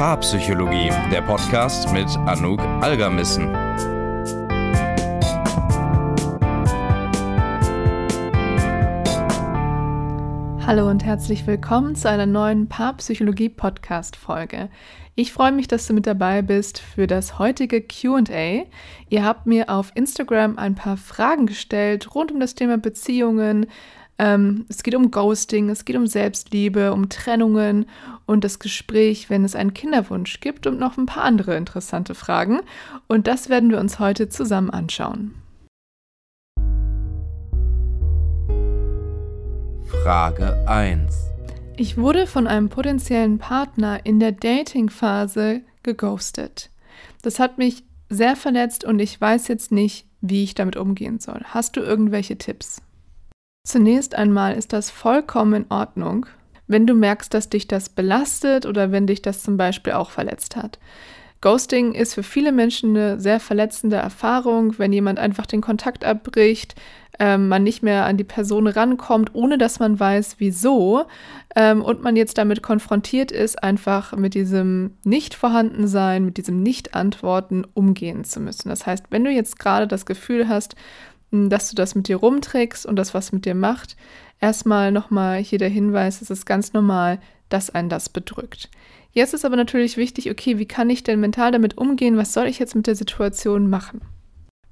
Paarpsychologie, der Podcast mit Anouk Algermissen. Hallo und herzlich willkommen zu einer neuen Paarpsychologie-Podcast-Folge. Ich freue mich, dass du mit dabei bist für das heutige QA. Ihr habt mir auf Instagram ein paar Fragen gestellt rund um das Thema Beziehungen. Ähm, es geht um Ghosting, es geht um Selbstliebe, um Trennungen und das Gespräch, wenn es einen Kinderwunsch gibt und noch ein paar andere interessante Fragen. Und das werden wir uns heute zusammen anschauen. Frage 1. Ich wurde von einem potenziellen Partner in der Dating-Phase geghostet. Das hat mich sehr verletzt und ich weiß jetzt nicht, wie ich damit umgehen soll. Hast du irgendwelche Tipps? Zunächst einmal ist das vollkommen in Ordnung, wenn du merkst, dass dich das belastet oder wenn dich das zum Beispiel auch verletzt hat. Ghosting ist für viele Menschen eine sehr verletzende Erfahrung, wenn jemand einfach den Kontakt abbricht, ähm, man nicht mehr an die Person rankommt, ohne dass man weiß, wieso, ähm, und man jetzt damit konfrontiert ist, einfach mit diesem Nicht-Vorhandensein, mit diesem Nicht-Antworten umgehen zu müssen. Das heißt, wenn du jetzt gerade das Gefühl hast, dass du das mit dir rumträgst und das was mit dir macht, erstmal nochmal hier der Hinweis, es ist ganz normal, dass ein das bedrückt. Jetzt ist aber natürlich wichtig, okay, wie kann ich denn mental damit umgehen? Was soll ich jetzt mit der Situation machen?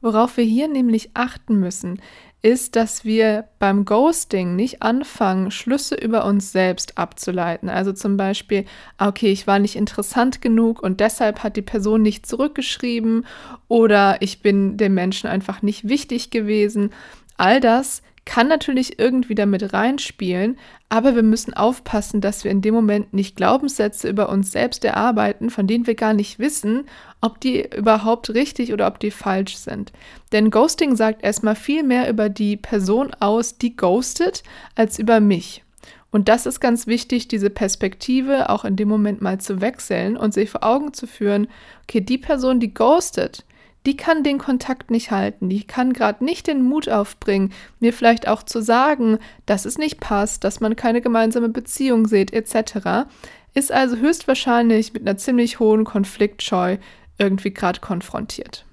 Worauf wir hier nämlich achten müssen, ist, dass wir beim Ghosting nicht anfangen, Schlüsse über uns selbst abzuleiten. Also zum Beispiel, ah, okay, ich war nicht interessant genug und deshalb hat die Person nicht zurückgeschrieben oder ich bin dem Menschen einfach nicht wichtig gewesen. All das kann natürlich irgendwie damit reinspielen, aber wir müssen aufpassen, dass wir in dem Moment nicht Glaubenssätze über uns selbst erarbeiten, von denen wir gar nicht wissen, ob die überhaupt richtig oder ob die falsch sind. Denn Ghosting sagt erstmal viel mehr über die Person aus, die ghostet, als über mich. Und das ist ganz wichtig, diese Perspektive auch in dem Moment mal zu wechseln und sich vor Augen zu führen, okay, die Person, die ghostet, die kann den Kontakt nicht halten, die kann gerade nicht den Mut aufbringen, mir vielleicht auch zu sagen, dass es nicht passt, dass man keine gemeinsame Beziehung sieht, etc., ist also höchstwahrscheinlich mit einer ziemlich hohen Konfliktscheu irgendwie gerade konfrontiert.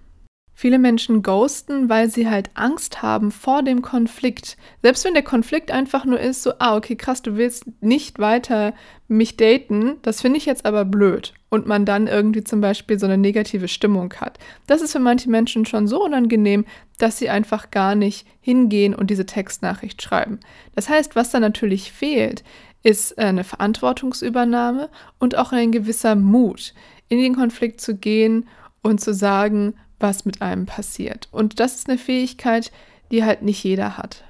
Viele Menschen ghosten, weil sie halt Angst haben vor dem Konflikt. Selbst wenn der Konflikt einfach nur ist, so, ah, okay, krass, du willst nicht weiter mich daten, das finde ich jetzt aber blöd. Und man dann irgendwie zum Beispiel so eine negative Stimmung hat. Das ist für manche Menschen schon so unangenehm, dass sie einfach gar nicht hingehen und diese Textnachricht schreiben. Das heißt, was da natürlich fehlt, ist eine Verantwortungsübernahme und auch ein gewisser Mut, in den Konflikt zu gehen und zu sagen, was mit einem passiert. Und das ist eine Fähigkeit, die halt nicht jeder hat.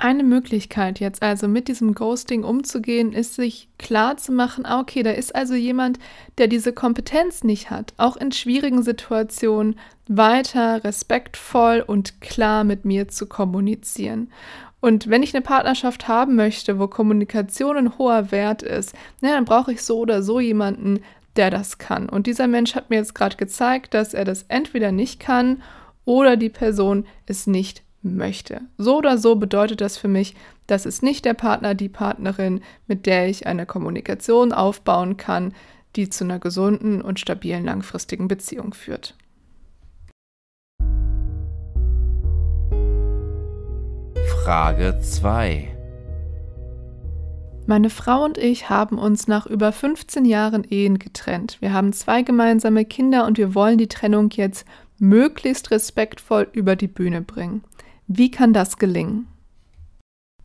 Eine Möglichkeit jetzt also mit diesem Ghosting umzugehen, ist sich klar zu machen, ah, okay, da ist also jemand, der diese Kompetenz nicht hat, auch in schwierigen Situationen weiter respektvoll und klar mit mir zu kommunizieren. Und wenn ich eine Partnerschaft haben möchte, wo Kommunikation ein hoher Wert ist, na, dann brauche ich so oder so jemanden, der das kann. Und dieser Mensch hat mir jetzt gerade gezeigt, dass er das entweder nicht kann oder die Person es nicht möchte. So oder so bedeutet das für mich, das ist nicht der Partner, die Partnerin, mit der ich eine Kommunikation aufbauen kann, die zu einer gesunden und stabilen langfristigen Beziehung führt. Frage 2 meine Frau und ich haben uns nach über 15 Jahren Ehen getrennt. Wir haben zwei gemeinsame Kinder und wir wollen die Trennung jetzt möglichst respektvoll über die Bühne bringen. Wie kann das gelingen?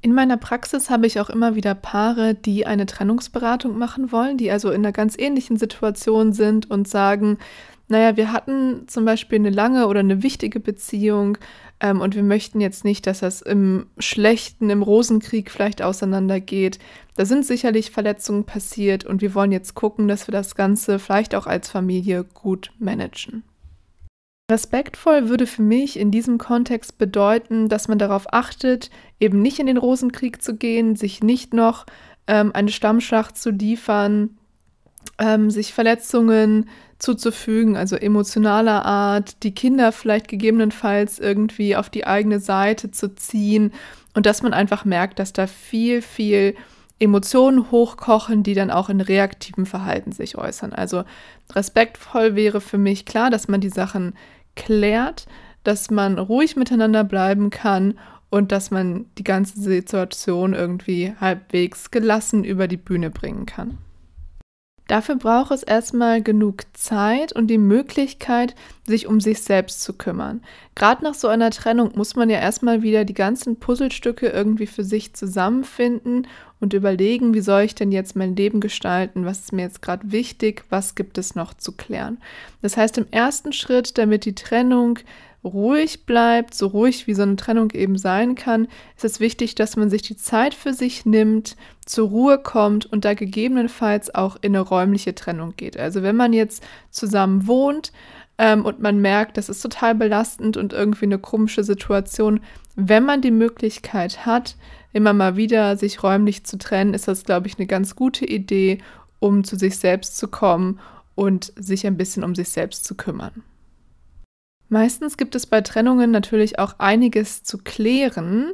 In meiner Praxis habe ich auch immer wieder Paare, die eine Trennungsberatung machen wollen, die also in einer ganz ähnlichen Situation sind und sagen, naja, wir hatten zum Beispiel eine lange oder eine wichtige Beziehung ähm, und wir möchten jetzt nicht, dass das im Schlechten, im Rosenkrieg vielleicht auseinandergeht. Da sind sicherlich Verletzungen passiert und wir wollen jetzt gucken, dass wir das Ganze vielleicht auch als Familie gut managen. Respektvoll würde für mich in diesem Kontext bedeuten, dass man darauf achtet, eben nicht in den Rosenkrieg zu gehen, sich nicht noch ähm, eine Stammschacht zu liefern, ähm, sich Verletzungen zuzufügen, also emotionaler Art, die Kinder vielleicht gegebenenfalls irgendwie auf die eigene Seite zu ziehen und dass man einfach merkt, dass da viel, viel Emotionen hochkochen, die dann auch in reaktivem Verhalten sich äußern. Also respektvoll wäre für mich klar, dass man die Sachen klärt, dass man ruhig miteinander bleiben kann und dass man die ganze Situation irgendwie halbwegs gelassen über die Bühne bringen kann. Dafür braucht es erstmal genug Zeit und die Möglichkeit, sich um sich selbst zu kümmern. Gerade nach so einer Trennung muss man ja erstmal wieder die ganzen Puzzlestücke irgendwie für sich zusammenfinden und überlegen, wie soll ich denn jetzt mein Leben gestalten, was ist mir jetzt gerade wichtig, was gibt es noch zu klären. Das heißt, im ersten Schritt, damit die Trennung ruhig bleibt, so ruhig wie so eine Trennung eben sein kann, ist es wichtig, dass man sich die Zeit für sich nimmt, zur Ruhe kommt und da gegebenenfalls auch in eine räumliche Trennung geht. Also wenn man jetzt zusammen wohnt ähm, und man merkt, das ist total belastend und irgendwie eine komische Situation, wenn man die Möglichkeit hat, immer mal wieder sich räumlich zu trennen, ist das, glaube ich, eine ganz gute Idee, um zu sich selbst zu kommen und sich ein bisschen um sich selbst zu kümmern. Meistens gibt es bei Trennungen natürlich auch einiges zu klären.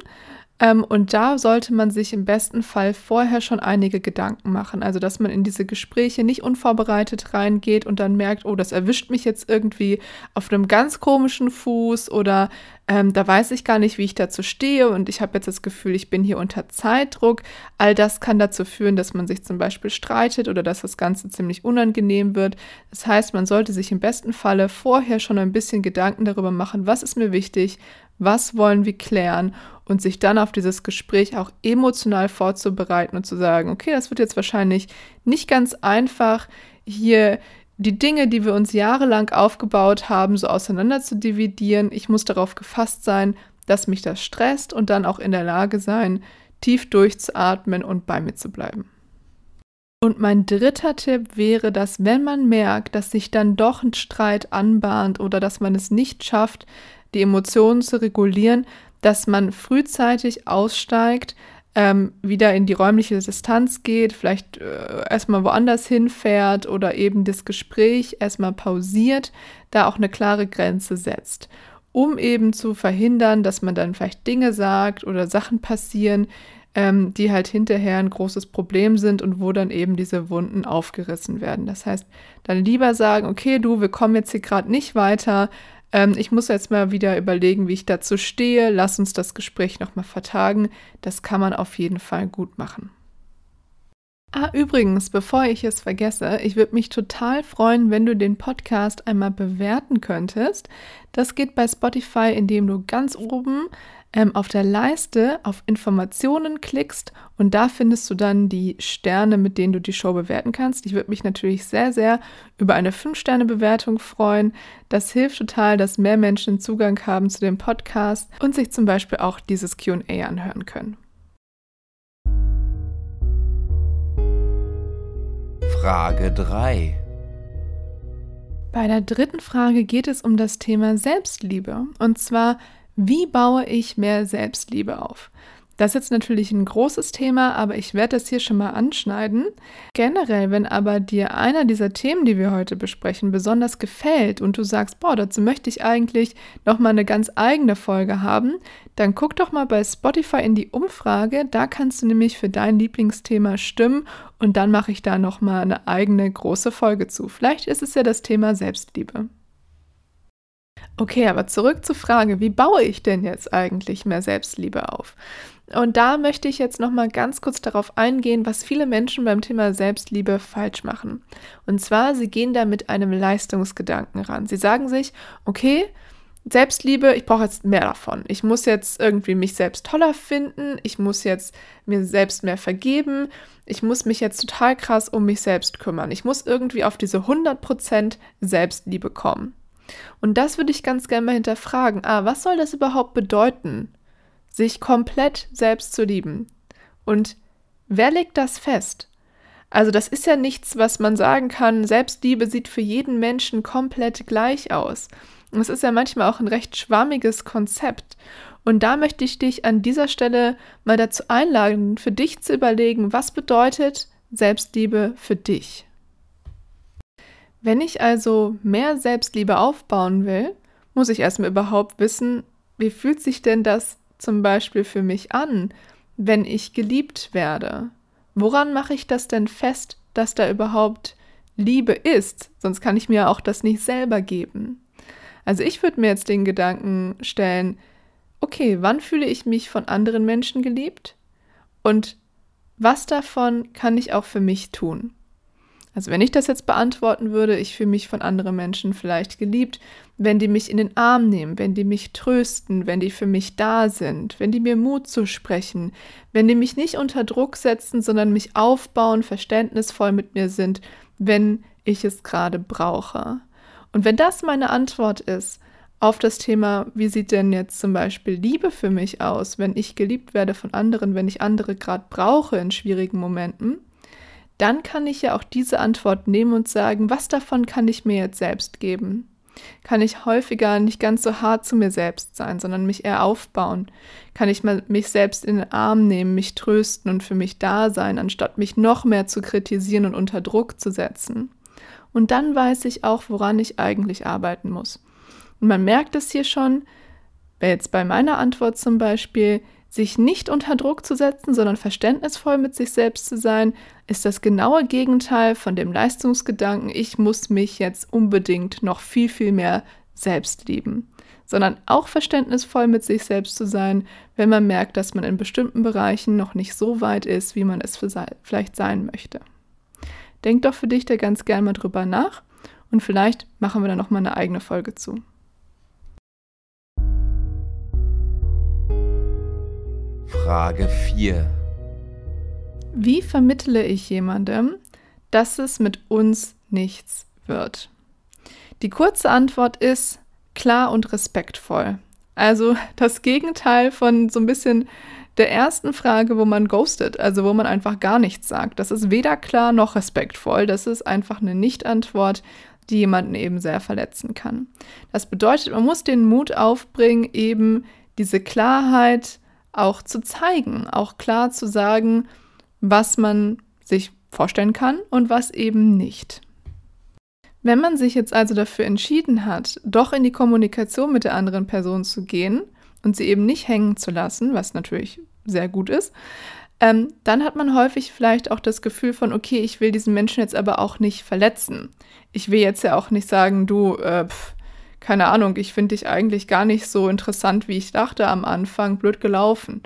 Ähm, und da sollte man sich im besten Fall vorher schon einige Gedanken machen. Also, dass man in diese Gespräche nicht unvorbereitet reingeht und dann merkt, oh, das erwischt mich jetzt irgendwie auf einem ganz komischen Fuß oder ähm, da weiß ich gar nicht, wie ich dazu stehe und ich habe jetzt das Gefühl, ich bin hier unter Zeitdruck. All das kann dazu führen, dass man sich zum Beispiel streitet oder dass das Ganze ziemlich unangenehm wird. Das heißt, man sollte sich im besten Falle vorher schon ein bisschen Gedanken darüber machen, was ist mir wichtig, was wollen wir klären und sich dann auf dieses Gespräch auch emotional vorzubereiten und zu sagen, okay, das wird jetzt wahrscheinlich nicht ganz einfach, hier die Dinge, die wir uns jahrelang aufgebaut haben, so auseinander zu dividieren. Ich muss darauf gefasst sein, dass mich das stresst und dann auch in der Lage sein, tief durchzuatmen und bei mir zu bleiben. Und mein dritter Tipp wäre, dass wenn man merkt, dass sich dann doch ein Streit anbahnt oder dass man es nicht schafft, die Emotionen zu regulieren, dass man frühzeitig aussteigt, ähm, wieder in die räumliche Distanz geht, vielleicht äh, erstmal woanders hinfährt oder eben das Gespräch erstmal pausiert, da auch eine klare Grenze setzt, um eben zu verhindern, dass man dann vielleicht Dinge sagt oder Sachen passieren, ähm, die halt hinterher ein großes Problem sind und wo dann eben diese Wunden aufgerissen werden. Das heißt, dann lieber sagen, okay, du, wir kommen jetzt hier gerade nicht weiter, ähm, ich muss jetzt mal wieder überlegen, wie ich dazu stehe. Lass uns das Gespräch nochmal vertagen. Das kann man auf jeden Fall gut machen. Ah, übrigens, bevor ich es vergesse, ich würde mich total freuen, wenn du den Podcast einmal bewerten könntest. Das geht bei Spotify, indem du ganz oben ähm, auf der Leiste auf Informationen klickst und da findest du dann die Sterne, mit denen du die Show bewerten kannst. Ich würde mich natürlich sehr, sehr über eine 5-Sterne-Bewertung freuen. Das hilft total, dass mehr Menschen Zugang haben zu dem Podcast und sich zum Beispiel auch dieses QA anhören können. Frage 3. Bei der dritten Frage geht es um das Thema Selbstliebe. Und zwar, wie baue ich mehr Selbstliebe auf? Das ist jetzt natürlich ein großes Thema, aber ich werde das hier schon mal anschneiden. Generell, wenn aber dir einer dieser Themen, die wir heute besprechen, besonders gefällt und du sagst, boah, dazu möchte ich eigentlich noch mal eine ganz eigene Folge haben, dann guck doch mal bei Spotify in die Umfrage, da kannst du nämlich für dein Lieblingsthema stimmen und dann mache ich da noch mal eine eigene große Folge zu. Vielleicht ist es ja das Thema Selbstliebe. Okay, aber zurück zur Frage, wie baue ich denn jetzt eigentlich mehr Selbstliebe auf? Und da möchte ich jetzt noch mal ganz kurz darauf eingehen, was viele Menschen beim Thema Selbstliebe falsch machen. Und zwar, sie gehen da mit einem Leistungsgedanken ran. Sie sagen sich, okay, Selbstliebe, ich brauche jetzt mehr davon. Ich muss jetzt irgendwie mich selbst toller finden. Ich muss jetzt mir selbst mehr vergeben. Ich muss mich jetzt total krass um mich selbst kümmern. Ich muss irgendwie auf diese 100% Selbstliebe kommen. Und das würde ich ganz gerne mal hinterfragen. Ah, was soll das überhaupt bedeuten, sich komplett selbst zu lieben? Und wer legt das fest? Also das ist ja nichts, was man sagen kann, Selbstliebe sieht für jeden Menschen komplett gleich aus. Es ist ja manchmal auch ein recht schwammiges Konzept. Und da möchte ich dich an dieser Stelle mal dazu einladen, für dich zu überlegen, was bedeutet Selbstliebe für dich? Wenn ich also mehr Selbstliebe aufbauen will, muss ich erstmal überhaupt wissen, wie fühlt sich denn das zum Beispiel für mich an, wenn ich geliebt werde? woran mache ich das denn fest, dass da überhaupt Liebe ist? Sonst kann ich mir auch das nicht selber geben. Also ich würde mir jetzt den Gedanken stellen, okay, wann fühle ich mich von anderen Menschen geliebt? Und was davon kann ich auch für mich tun? Also wenn ich das jetzt beantworten würde, ich fühle mich von anderen Menschen vielleicht geliebt, wenn die mich in den Arm nehmen, wenn die mich trösten, wenn die für mich da sind, wenn die mir Mut zusprechen, wenn die mich nicht unter Druck setzen, sondern mich aufbauen, verständnisvoll mit mir sind, wenn ich es gerade brauche. Und wenn das meine Antwort ist auf das Thema, wie sieht denn jetzt zum Beispiel Liebe für mich aus, wenn ich geliebt werde von anderen, wenn ich andere gerade brauche in schwierigen Momenten, dann kann ich ja auch diese Antwort nehmen und sagen, was davon kann ich mir jetzt selbst geben? Kann ich häufiger nicht ganz so hart zu mir selbst sein, sondern mich eher aufbauen? Kann ich mal mich selbst in den Arm nehmen, mich trösten und für mich da sein, anstatt mich noch mehr zu kritisieren und unter Druck zu setzen? Und dann weiß ich auch, woran ich eigentlich arbeiten muss. Und man merkt es hier schon, jetzt bei meiner Antwort zum Beispiel, sich nicht unter Druck zu setzen, sondern verständnisvoll mit sich selbst zu sein, ist das genaue Gegenteil von dem Leistungsgedanken, ich muss mich jetzt unbedingt noch viel, viel mehr selbst lieben, sondern auch verständnisvoll mit sich selbst zu sein, wenn man merkt, dass man in bestimmten Bereichen noch nicht so weit ist, wie man es vielleicht sein möchte. Denk doch für dich da ganz gern mal drüber nach und vielleicht machen wir da noch mal eine eigene Folge zu. Frage 4. Wie vermittle ich jemandem, dass es mit uns nichts wird? Die kurze Antwort ist klar und respektvoll. Also das Gegenteil von so ein bisschen der ersten Frage, wo man ghostet, also wo man einfach gar nichts sagt. Das ist weder klar noch respektvoll. Das ist einfach eine Nicht-Antwort, die jemanden eben sehr verletzen kann. Das bedeutet, man muss den Mut aufbringen, eben diese Klarheit auch zu zeigen, auch klar zu sagen, was man sich vorstellen kann und was eben nicht. Wenn man sich jetzt also dafür entschieden hat, doch in die Kommunikation mit der anderen Person zu gehen und sie eben nicht hängen zu lassen, was natürlich sehr gut ist, ähm, dann hat man häufig vielleicht auch das Gefühl von, okay, ich will diesen Menschen jetzt aber auch nicht verletzen. Ich will jetzt ja auch nicht sagen, du, äh, pff, keine Ahnung, ich finde dich eigentlich gar nicht so interessant, wie ich dachte am Anfang, blöd gelaufen.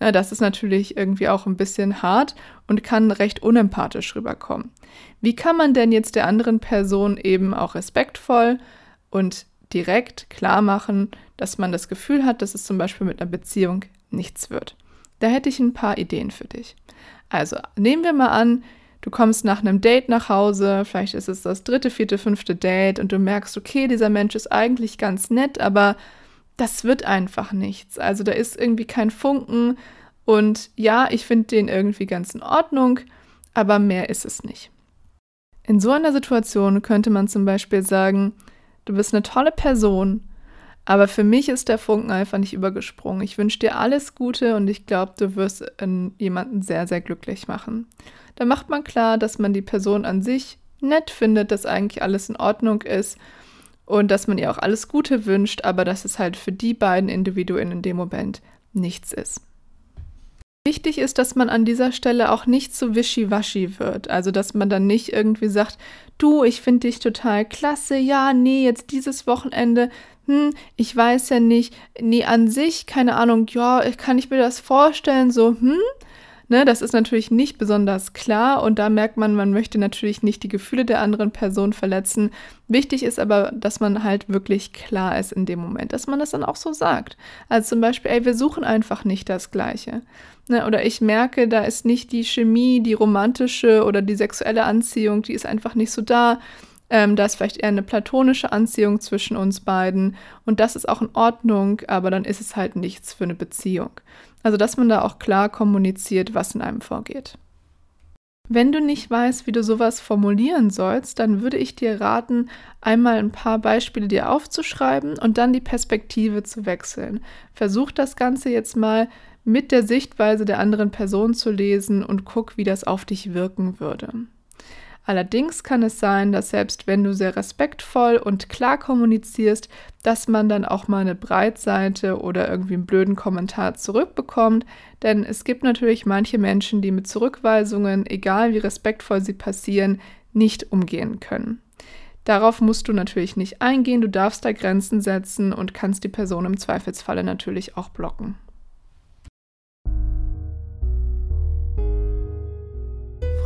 Ja, das ist natürlich irgendwie auch ein bisschen hart und kann recht unempathisch rüberkommen. Wie kann man denn jetzt der anderen Person eben auch respektvoll und direkt klar machen, dass man das Gefühl hat, dass es zum Beispiel mit einer Beziehung nichts wird? Da hätte ich ein paar Ideen für dich. Also nehmen wir mal an, Du kommst nach einem Date nach Hause, vielleicht ist es das dritte, vierte, fünfte Date und du merkst, okay, dieser Mensch ist eigentlich ganz nett, aber das wird einfach nichts. Also da ist irgendwie kein Funken und ja, ich finde den irgendwie ganz in Ordnung, aber mehr ist es nicht. In so einer Situation könnte man zum Beispiel sagen, du bist eine tolle Person, aber für mich ist der Funken einfach nicht übergesprungen. Ich wünsche dir alles Gute und ich glaube, du wirst jemanden sehr, sehr glücklich machen. Da macht man klar, dass man die Person an sich nett findet, dass eigentlich alles in Ordnung ist und dass man ihr auch alles Gute wünscht, aber dass es halt für die beiden Individuen in dem Moment nichts ist. Wichtig ist, dass man an dieser Stelle auch nicht zu wischiwaschi wird. Also, dass man dann nicht irgendwie sagt, du, ich finde dich total klasse, ja, nee, jetzt dieses Wochenende, hm, ich weiß ja nicht, nee, an sich, keine Ahnung, ja, kann ich mir das vorstellen, so, hm, Ne, das ist natürlich nicht besonders klar und da merkt man, man möchte natürlich nicht die Gefühle der anderen Person verletzen. Wichtig ist aber, dass man halt wirklich klar ist in dem Moment, dass man das dann auch so sagt. Also zum Beispiel, ey, wir suchen einfach nicht das Gleiche. Ne, oder ich merke, da ist nicht die Chemie, die romantische oder die sexuelle Anziehung, die ist einfach nicht so da. Ähm, da ist vielleicht eher eine platonische Anziehung zwischen uns beiden und das ist auch in Ordnung, aber dann ist es halt nichts für eine Beziehung. Also, dass man da auch klar kommuniziert, was in einem vorgeht. Wenn du nicht weißt, wie du sowas formulieren sollst, dann würde ich dir raten, einmal ein paar Beispiele dir aufzuschreiben und dann die Perspektive zu wechseln. Versuch das Ganze jetzt mal mit der Sichtweise der anderen Person zu lesen und guck, wie das auf dich wirken würde. Allerdings kann es sein, dass selbst wenn du sehr respektvoll und klar kommunizierst, dass man dann auch mal eine Breitseite oder irgendwie einen blöden Kommentar zurückbekommt. Denn es gibt natürlich manche Menschen, die mit Zurückweisungen, egal wie respektvoll sie passieren, nicht umgehen können. Darauf musst du natürlich nicht eingehen, du darfst da Grenzen setzen und kannst die Person im Zweifelsfalle natürlich auch blocken.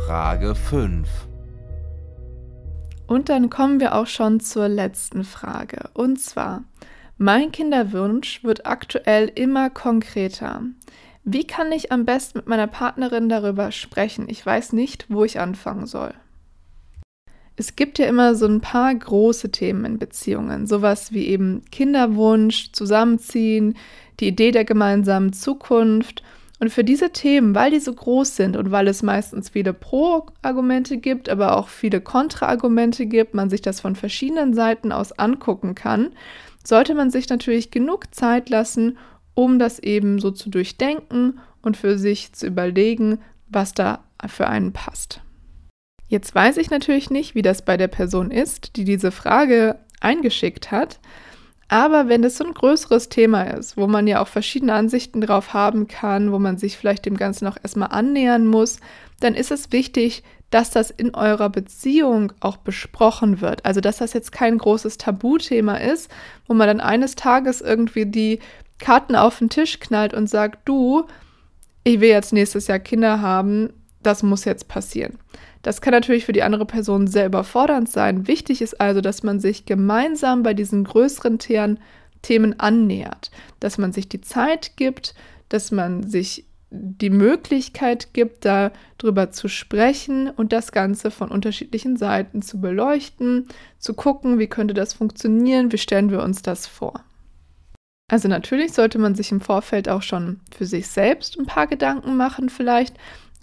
Frage 5. Und dann kommen wir auch schon zur letzten Frage. Und zwar, mein Kinderwunsch wird aktuell immer konkreter. Wie kann ich am besten mit meiner Partnerin darüber sprechen? Ich weiß nicht, wo ich anfangen soll. Es gibt ja immer so ein paar große Themen in Beziehungen, sowas wie eben Kinderwunsch, Zusammenziehen, die Idee der gemeinsamen Zukunft und für diese Themen, weil die so groß sind und weil es meistens viele Pro-Argumente gibt, aber auch viele Kontra-Argumente gibt, man sich das von verschiedenen Seiten aus angucken kann, sollte man sich natürlich genug Zeit lassen, um das eben so zu durchdenken und für sich zu überlegen, was da für einen passt. Jetzt weiß ich natürlich nicht, wie das bei der Person ist, die diese Frage eingeschickt hat. Aber wenn es so ein größeres Thema ist, wo man ja auch verschiedene Ansichten drauf haben kann, wo man sich vielleicht dem Ganzen auch erstmal annähern muss, dann ist es wichtig, dass das in eurer Beziehung auch besprochen wird. Also, dass das jetzt kein großes Tabuthema ist, wo man dann eines Tages irgendwie die Karten auf den Tisch knallt und sagt, du, ich will jetzt nächstes Jahr Kinder haben, das muss jetzt passieren. Das kann natürlich für die andere Person sehr überfordernd sein. Wichtig ist also, dass man sich gemeinsam bei diesen größeren Themen annähert, dass man sich die Zeit gibt, dass man sich die Möglichkeit gibt, darüber zu sprechen und das Ganze von unterschiedlichen Seiten zu beleuchten, zu gucken, wie könnte das funktionieren, wie stellen wir uns das vor. Also natürlich sollte man sich im Vorfeld auch schon für sich selbst ein paar Gedanken machen vielleicht,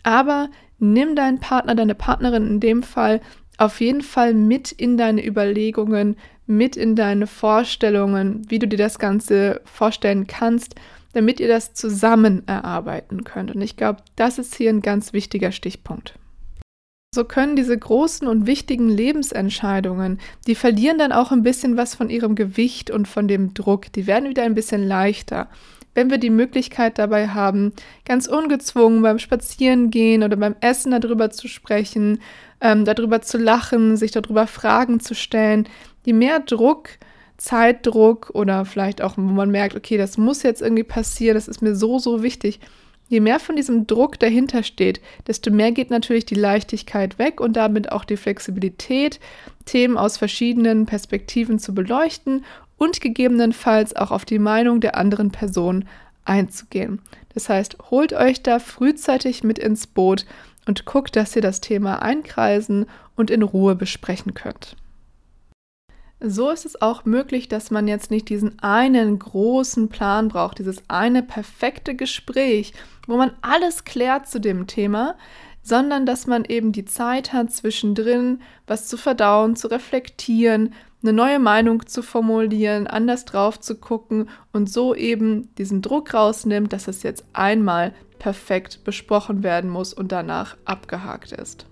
aber nimm deinen Partner, deine Partnerin in dem Fall auf jeden Fall mit in deine Überlegungen, mit in deine Vorstellungen, wie du dir das Ganze vorstellen kannst, damit ihr das zusammen erarbeiten könnt. Und ich glaube, das ist hier ein ganz wichtiger Stichpunkt. So können diese großen und wichtigen Lebensentscheidungen, die verlieren dann auch ein bisschen was von ihrem Gewicht und von dem Druck. Die werden wieder ein bisschen leichter wenn wir die Möglichkeit dabei haben, ganz ungezwungen beim Spazierengehen oder beim Essen darüber zu sprechen, ähm, darüber zu lachen, sich darüber Fragen zu stellen, je mehr Druck, Zeitdruck oder vielleicht auch, wo man merkt, okay, das muss jetzt irgendwie passieren, das ist mir so, so wichtig. Je mehr von diesem Druck dahinter steht, desto mehr geht natürlich die Leichtigkeit weg und damit auch die Flexibilität, Themen aus verschiedenen Perspektiven zu beleuchten und gegebenenfalls auch auf die Meinung der anderen Person einzugehen. Das heißt, holt euch da frühzeitig mit ins Boot und guckt, dass ihr das Thema einkreisen und in Ruhe besprechen könnt. So ist es auch möglich, dass man jetzt nicht diesen einen großen Plan braucht, dieses eine perfekte Gespräch, wo man alles klärt zu dem Thema, sondern dass man eben die Zeit hat, zwischendrin was zu verdauen, zu reflektieren, eine neue Meinung zu formulieren, anders drauf zu gucken und so eben diesen Druck rausnimmt, dass es jetzt einmal perfekt besprochen werden muss und danach abgehakt ist.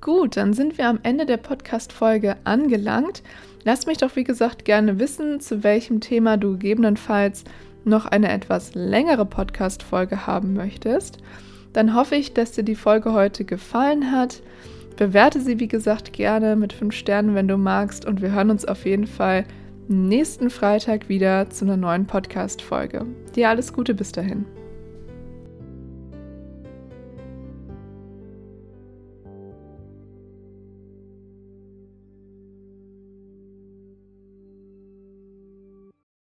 Gut, dann sind wir am Ende der Podcast-Folge angelangt. Lass mich doch, wie gesagt, gerne wissen, zu welchem Thema du gegebenenfalls noch eine etwas längere Podcast-Folge haben möchtest. Dann hoffe ich, dass dir die Folge heute gefallen hat. Bewerte sie, wie gesagt, gerne mit 5 Sternen, wenn du magst. Und wir hören uns auf jeden Fall nächsten Freitag wieder zu einer neuen Podcast-Folge. Dir alles Gute bis dahin.